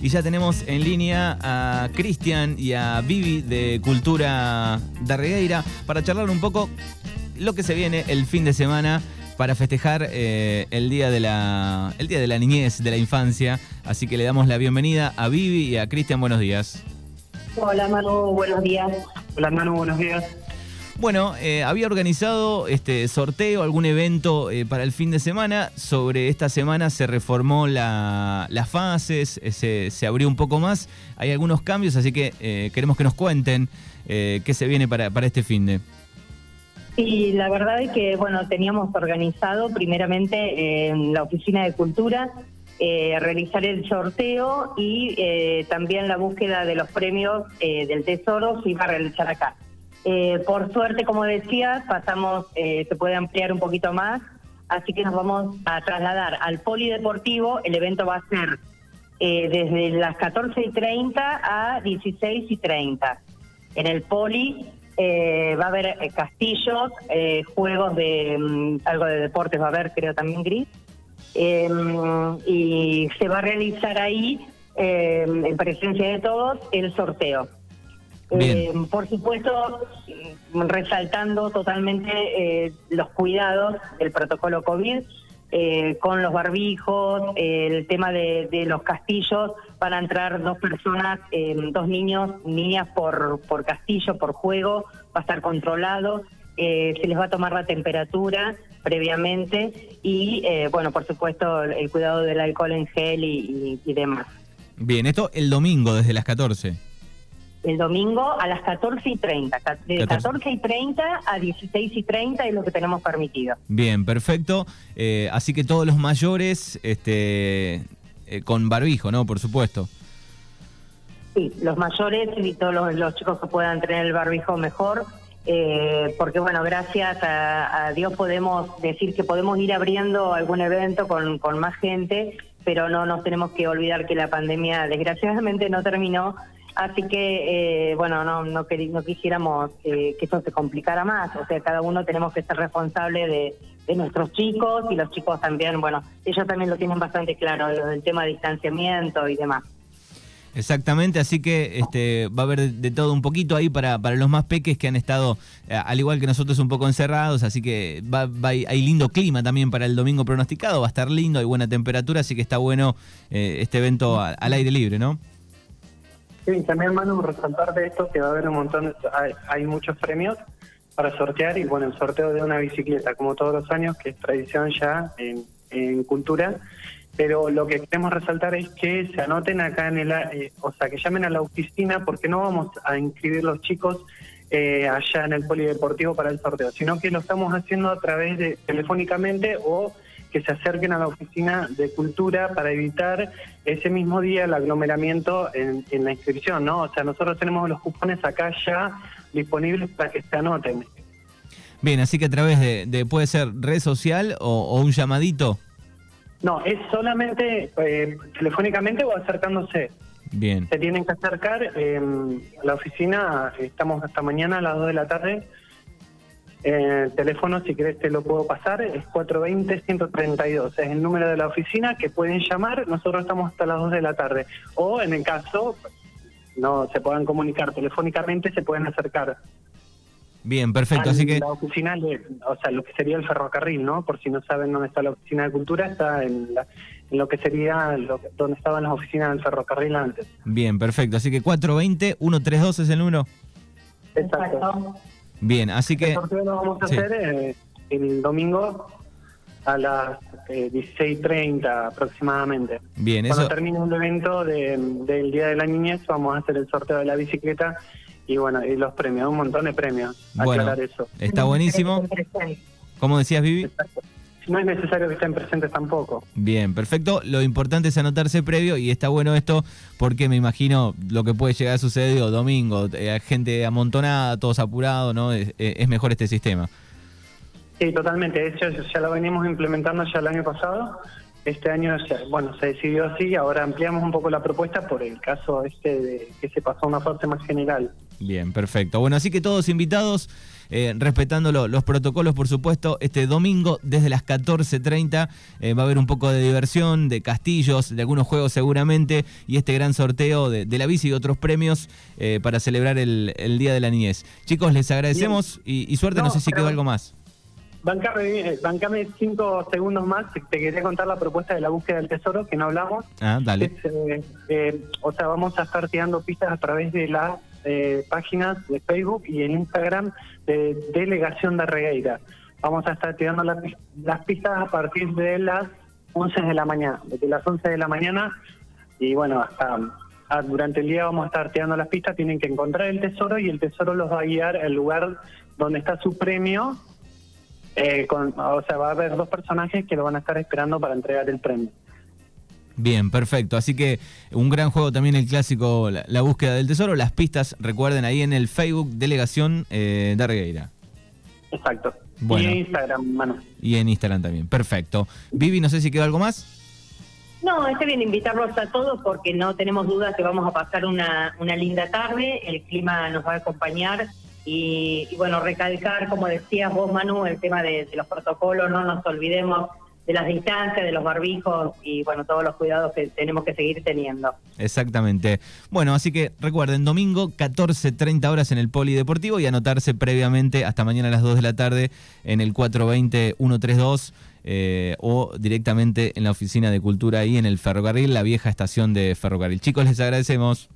y ya tenemos en línea a Cristian y a Vivi de Cultura de Regueira para charlar un poco lo que se viene el fin de semana para festejar eh, el, día de la, el Día de la Niñez, de la Infancia. Así que le damos la bienvenida a Vivi y a Cristian. Buenos días. Hola Manu, buenos días. Hola Manu, buenos días. Bueno, eh, había organizado este sorteo, algún evento eh, para el fin de semana. Sobre esta semana se reformó la, las fases, se, se, abrió un poco más. Hay algunos cambios, así que queremos que nos cuenten qué se viene para, para este fin de. Sí, la verdad es que bueno teníamos organizado primeramente en la oficina de cultura eh, realizar el sorteo y eh, también la búsqueda de los premios eh, del tesoro se iba a realizar acá. Por suerte, como decía, pasamos, se puede ampliar un poquito más, así que nos vamos a trasladar al polideportivo. El evento va a ser desde las 14 y 30 a 16 y 30. En el poli eh, va a haber eh, castillos, eh, juegos de mm, algo de deportes, va a haber creo también gris. Em, y se va a realizar ahí, em, en presencia de todos, el sorteo. Em, por supuesto, resaltando totalmente los cuidados del protocolo COVID eh, con los barbijos, el tema de, los castillos, van a entrar dos personas, eh, dos niños, niñas por, por castillo, por juego, va a estar controlado, eh, se les va a tomar la temperatura previamente y, bueno, por supuesto, el cuidado del alcohol en gel y, y demás. Bien, esto el domingo desde las 14 el domingo a las 14 y 30. De 14, y 30 a 16 y 30 es lo que tenemos permitido. Bien, perfecto. Eh, así que todos los mayores este, eh, con barbijo, ¿no? Por supuesto. Sí, los mayores y todos los, chicos que puedan tener el barbijo mejor. Eh, porque bueno, gracias a, Dios podemos decir que podemos ir abriendo algún evento con, con más gente, pero no nos tenemos que olvidar que la pandemia desgraciadamente no terminó Así que, eh, bueno, no, no, no quisiéramos eh, que esto se complicara más. O sea, cada uno tenemos que ser responsable de, nuestros chicos y los chicos también, bueno, ellos también lo tienen bastante claro, el tema de distanciamiento y demás. Exactamente, así que este, va a haber de, todo un poquito ahí para, para los más peques que han estado, eh, al igual que nosotros, un poco encerrados, así que va, hay lindo clima también para el domingo pronosticado, va a estar lindo, hay buena temperatura, así que está bueno este evento al aire libre, ¿no? Sí, también Manu, resaltar de esto que va a haber un montón, hay, muchos premios para sortear y bueno, el sorteo de una bicicleta, como todos los años, que es tradición ya en, cultura, pero lo que queremos resaltar es que se anoten acá en el, eh, o sea, que llamen a la oficina porque no vamos a inscribir los chicos eh, allá en el polideportivo para el sorteo, sino que lo estamos haciendo a través de telefónicamente o que se acerquen a la oficina de cultura para evitar ese mismo día el aglomeramiento en, la inscripción, ¿no? O sea, nosotros tenemos los cupones acá ya disponibles para que se anoten. Bien, así que a través de, puede ser red social o, un llamadito. No, es solamente eh, telefónicamente o acercándose. Bien. Se tienen que acercar eh, a la oficina, estamos hasta mañana a las 2 de la tarde el teléfono, si querés te lo puedo pasar, es 420-132. Es el número de la oficina que pueden llamar. Nosotros estamos hasta las 2 de la tarde. O en el caso no se puedan comunicar telefónicamente, se pueden acercar. Bien, perfecto. Así que la oficina, o sea, lo que sería el ferrocarril, ¿no? Por si no saben dónde está la oficina de cultura, está en, lo que sería lo, donde estaban las oficinas del ferrocarril antes. Bien, perfecto. Así que 420-132 es el número. Exacto. Bien, así que... El sorteo lo vamos a hacer eh, el domingo a las eh, 16.30 aproximadamente. Bien, Cuando termine el evento del Día de la Niñez vamos a hacer el sorteo de la bicicleta y bueno, y los premios, un montón de premios. Bueno, eso. está buenísimo. ¿Cómo decías, Vivi? Exacto no es necesario que estén presentes tampoco. Bien, perfecto. Lo importante es anotarse previo y está bueno esto porque me imagino lo que puede llegar a suceder domingo, eh, gente amontonada, todos apurados, ¿no? Es, mejor este sistema. Sí, totalmente. Eso ya lo venimos implementando ya el año pasado. Este año, bueno, se decidió así, ahora ampliamos un poco la propuesta por el caso este de que se pasó a una fase más general. Bien, perfecto. Bueno, así que todos invitados, eh, respetando los protocolos, por supuesto, este domingo desde las 14.30 eh, va a haber un poco de diversión, de castillos, de algunos juegos seguramente, y este gran sorteo de, la bici y otros premios eh, para celebrar el, Día de la Niñez. Chicos, les agradecemos y, suerte, no, sé si quedó algo más. Bancame, bancame cinco segundos más. Te quería contar la propuesta de la búsqueda del tesoro, que no hablamos. Ah, dale. Eh, eh, o sea, vamos a estar tirando pistas a través de las eh, páginas de Facebook y en Instagram de Delegación de Regueira. Vamos a estar tirando las pistas a partir de las 11 de la mañana. Desde las 11 de la mañana y bueno, hasta ah, durante el día vamos a estar tirando las pistas. Tienen que encontrar el tesoro y el tesoro los va a guiar al lugar donde está su premio eh, o sea, va a haber dos personajes que lo van a estar esperando para entregar el premio. Bien, perfecto. Así que un gran juego también el clásico, la, búsqueda del tesoro. Las pistas, recuerden, ahí en el Facebook Delegación eh, de Argueira. Exacto. y en Instagram, mano. Y en Instagram también. Perfecto. Vivi, no sé si quedó algo más. No, está bien invitarlos a todos porque no tenemos dudas que vamos a pasar una, una linda tarde. El clima nos va a acompañar y, bueno, recalcar, como decías vos, Manu, el tema de, los protocolos, no nos olvidemos de las distancias, de los barbijos y bueno, todos los cuidados que tenemos que seguir teniendo. Exactamente. Bueno, así que recuerden, domingo 14.30 horas en el Polideportivo y anotarse previamente hasta mañana a las 2 de la tarde en el 420-132 eh, o directamente en la oficina de cultura ahí en el ferrocarril, la vieja estación de ferrocarril. Chicos, les agradecemos.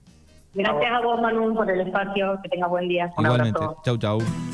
Gracias a vos, Manu, por el espacio. Que tenga buen día. Un Igualmente. Chau, chau.